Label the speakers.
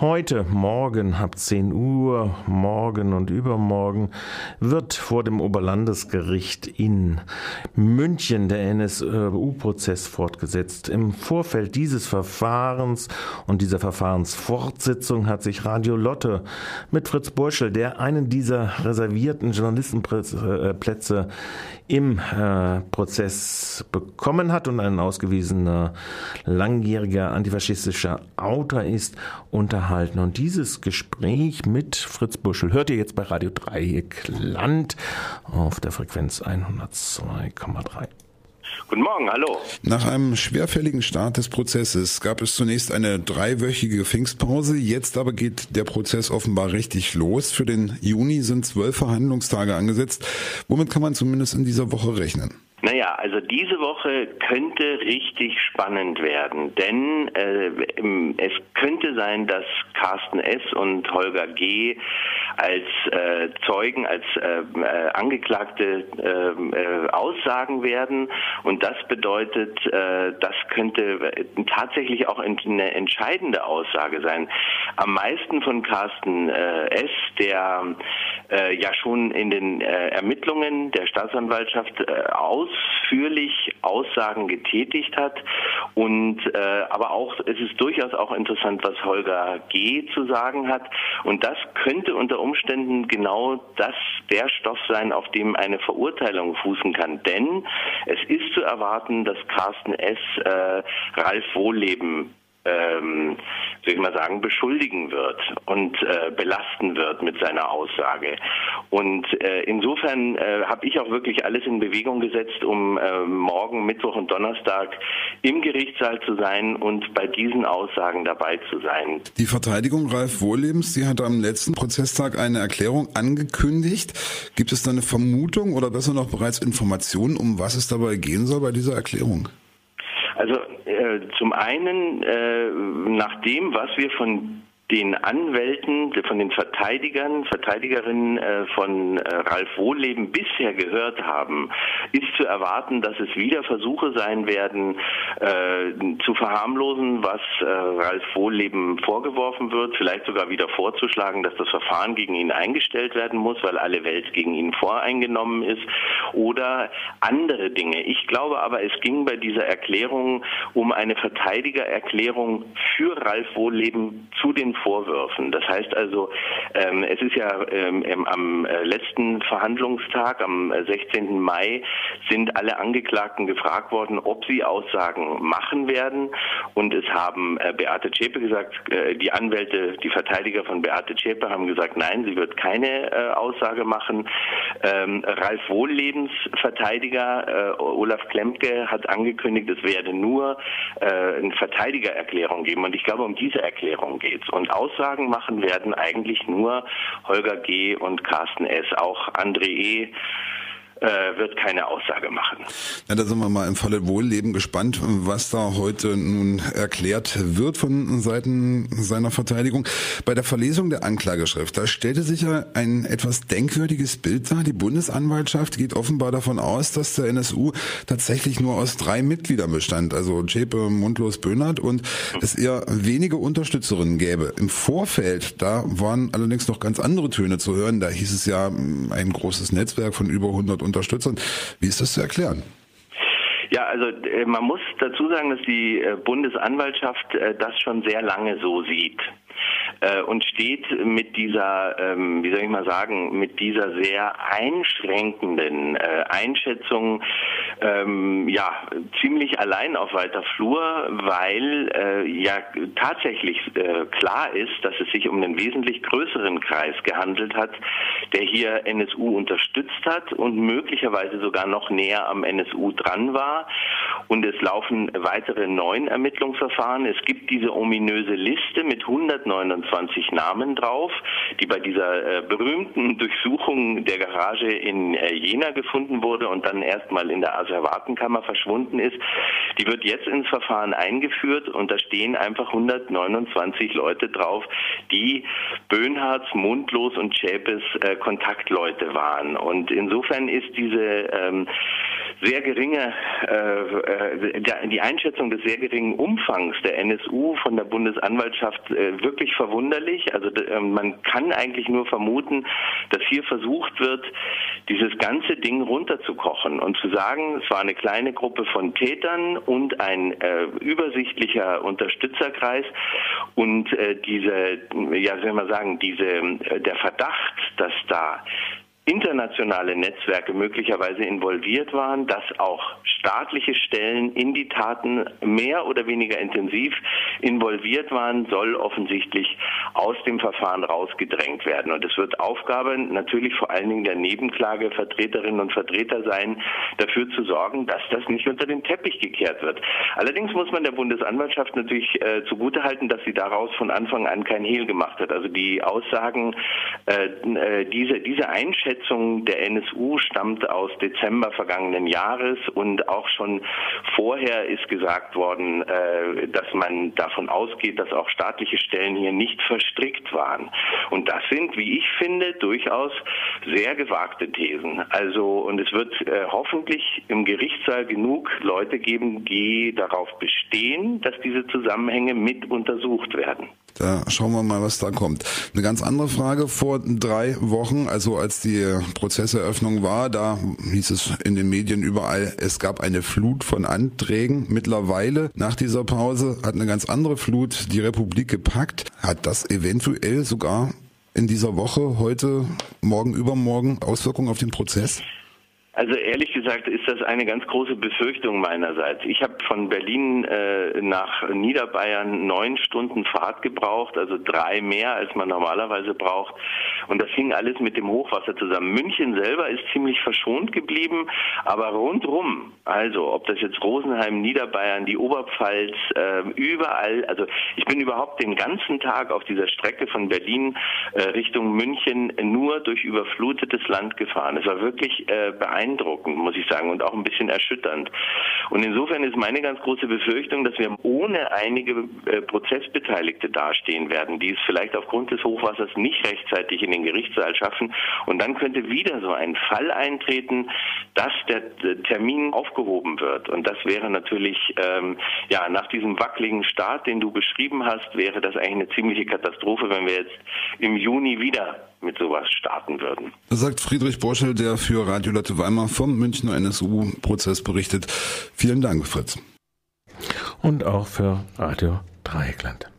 Speaker 1: Heute, morgen ab 10 Uhr, morgen und übermorgen wird vor dem Oberlandesgericht in München der NSU-Prozess fortgesetzt. Im Vorfeld dieses Verfahrens und dieser Verfahrensfortsetzung hat sich Radio Lotte mit Fritz Burschel, der einen dieser reservierten Journalistenplätze im äh, Prozess bekommen hat und ein ausgewiesener langjähriger antifaschistischer Autor ist, unterhalten. Und dieses Gespräch mit Fritz Buschel hört ihr jetzt bei Radio Dreieckland auf der Frequenz 102,3.
Speaker 2: Guten Morgen, hallo.
Speaker 3: Nach einem schwerfälligen Start des Prozesses gab es zunächst eine dreiwöchige Pfingstpause. Jetzt aber geht der Prozess offenbar richtig los. Für den Juni sind zwölf Verhandlungstage angesetzt. Womit kann man zumindest in dieser Woche rechnen?
Speaker 2: Naja, also diese Woche könnte richtig spannend werden, denn äh, es könnte sein, dass Carsten S. und Holger G. als äh, Zeugen, als äh, äh Angeklagte ähm, äh, aussagen werden und das bedeutet, äh, das könnte tatsächlich auch eine entscheidende Aussage sein. Am meisten von Carsten S., der ja schon in den Ermittlungen der Staatsanwaltschaft aus ausführlich Aussagen getätigt hat. Und äh, aber auch es ist durchaus auch interessant, was Holger G. zu sagen hat. Und das könnte unter Umständen genau das der Stoff sein, auf dem eine Verurteilung fußen kann. Denn es ist zu erwarten, dass Carsten S. Äh, Ralf Wohlleben ähm, soll ich mal sagen, beschuldigen wird und äh, belasten wird mit seiner Aussage. Und äh, insofern äh, habe ich auch wirklich alles in Bewegung gesetzt, um äh, morgen, Mittwoch und Donnerstag im Gerichtssaal zu sein und bei diesen Aussagen dabei zu sein.
Speaker 3: Die Verteidigung Ralf Wohllebens, die hat am letzten Prozesstag eine Erklärung angekündigt. Gibt es da eine Vermutung oder besser noch bereits Informationen, um was es dabei gehen soll bei dieser Erklärung?
Speaker 2: Also äh, zum einen, äh, nach dem, was wir von den Anwälten, von den Verteidigern, Verteidigerinnen äh, von äh, Ralf Wohlleben bisher gehört haben, ist zu erwarten, dass es wieder Versuche sein werden, äh, zu verharmlosen, was Ralf Wohlleben vorgeworfen wird, vielleicht sogar wieder vorzuschlagen, dass das Verfahren gegen ihn eingestellt werden muss, weil alle Welt gegen ihn voreingenommen ist, oder andere Dinge. Ich glaube aber, es ging bei dieser Erklärung um eine Verteidigererklärung für Ralf Wohlleben zu den Vorwürfen. Das heißt also, ähm, es ist ja ähm, am äh, letzten Verhandlungstag, am 16. Äh, Mai, sind alle Angeklagten gefragt worden, ob sie Aussagen machen werden. Und es haben äh, Beate Zschäpe gesagt, äh, die Anwälte, die Verteidiger von Beate Zschäpe haben gesagt, nein, sie wird keine äh, Aussage machen. Ähm, Ralf Wohllebens Verteidiger äh, Olaf Klemke hat angekündigt, es werde nur eine Verteidigererklärung geben. Und ich glaube, um diese Erklärung geht es. Und Aussagen machen werden eigentlich nur Holger G. und Carsten S. Auch André E äh, wird keine Aussage machen.
Speaker 3: Ja, da sind wir mal im Falle Wohlleben gespannt, was da heute nun erklärt wird von Seiten seiner Verteidigung. Bei der Verlesung der Anklageschrift, da stellte sich ja ein etwas denkwürdiges Bild dar. Die Bundesanwaltschaft geht offenbar davon aus, dass der NSU tatsächlich nur aus drei Mitgliedern bestand, also Zschäpe, Mundlos, Böhnert und es eher wenige Unterstützerinnen gäbe. Im Vorfeld, da waren allerdings noch ganz andere Töne zu hören. Da hieß es ja ein großes Netzwerk von über 100 Unterstützern. Wie ist das zu erklären?
Speaker 2: Ja, also äh, man muss dazu sagen, dass die äh, Bundesanwaltschaft äh, das schon sehr lange so sieht äh, und steht mit dieser, ähm, wie soll ich mal sagen, mit dieser sehr einschränkenden äh, Einschätzung ähm, ja ziemlich allein auf weiter Flur, weil äh, ja tatsächlich äh, klar ist, dass es sich um einen wesentlich größeren Kreis gehandelt hat, der hier NSU unterstützt hat und möglicherweise sogar noch näher am NSU dran war. Und es laufen weitere neun Ermittlungsverfahren. Es gibt diese ominöse Liste mit 129 25 Namen drauf, die bei dieser äh, berühmten Durchsuchung der Garage in äh, Jena gefunden wurde und dann erstmal in der Asservatenkammer verschwunden ist. Die wird jetzt ins Verfahren eingeführt und da stehen einfach 129 Leute drauf, die Böhnhards, Mundlos und Schäpes äh, Kontaktleute waren. Und insofern ist diese ähm, sehr geringe, äh, äh die Einschätzung des sehr geringen Umfangs der NSU von der Bundesanwaltschaft äh, wirklich verwunderlich. Also äh, man kann eigentlich nur vermuten, dass hier versucht wird, dieses ganze Ding runterzukochen und zu sagen, es war eine kleine Gruppe von Tätern und ein äh, übersichtlicher Unterstützerkreis und äh, diese, ja, soll man sagen, diese, äh, der Verdacht, dass da internationale Netzwerke möglicherweise involviert waren, dass auch staatliche Stellen in die Taten mehr oder weniger intensiv involviert waren, soll offensichtlich aus dem Verfahren rausgedrängt werden. Und es wird Aufgabe natürlich vor allen Dingen der Nebenklagevertreterinnen und Vertreter sein, dafür zu sorgen, dass das nicht unter den Teppich gekehrt wird. Allerdings muss man der Bundesanwaltschaft natürlich äh, zugutehalten, dass sie daraus von Anfang an kein Hehl gemacht hat. Also die Aussagen, äh, äh diese, diese Einschätzung, Einschätzung der NSU stammt aus Dezember vergangenen Jahres und auch schon vorher ist gesagt worden, äh, dass man davon ausgeht, dass auch staatliche Stellen hier nicht verstrickt waren. Und das sind, wie ich finde, durchaus sehr gewagte Thesen. Also, und es wird äh, hoffentlich im Gerichtssaal genug Leute geben, die darauf bestehen, dass diese Zusammenhänge mit untersucht werden.
Speaker 3: Da schauen wir mal, was da kommt. Eine ganz andere Frage. Vor drei Wochen, also als die Prozesseröffnung war, da hieß es in den Medien überall, es gab eine Flut von Anträgen. Mittlerweile, nach dieser Pause, hat eine ganz andere Flut die Republik gepackt. Hat das eventuell sogar in dieser Woche, heute, morgen, übermorgen Auswirkungen auf den Prozess?
Speaker 2: Also ehrlich gesagt ist das eine ganz große Befürchtung meinerseits. Ich habe von Berlin äh, nach Niederbayern neun Stunden Fahrt gebraucht, also drei mehr, als man normalerweise braucht. Und das hing alles mit dem Hochwasser zusammen. München selber ist ziemlich verschont geblieben, aber rundrum, also ob das jetzt Rosenheim, Niederbayern, die Oberpfalz, äh, überall, also ich bin überhaupt den ganzen Tag auf dieser Strecke von Berlin äh, Richtung München nur durch überflutetes Land gefahren. Es war wirklich äh, beeindruckend beeindruckend, muss ich sagen, und auch ein bisschen erschütternd. Und insofern ist meine ganz große Befürchtung, dass wir ohne einige äh, Prozessbeteiligte dastehen werden, die es vielleicht aufgrund des Hochwassers nicht rechtzeitig in den Gerichtssaal schaffen. Und dann könnte wieder so ein Fall eintreten, dass der Termin aufgehoben wird. Und das wäre natürlich, ähm, ja, nach diesem wackeligen Start, den du beschrieben hast, wäre das eigentlich eine ziemliche Katastrophe, wenn wir jetzt im Juni wieder mit sowas starten würden.
Speaker 3: Sagt Friedrich Borschel, der für Radio Lotte Weimar vom Münchner NSU-Prozess berichtet. Vielen Dank, Fritz.
Speaker 1: Und auch für Radio Dreieckland.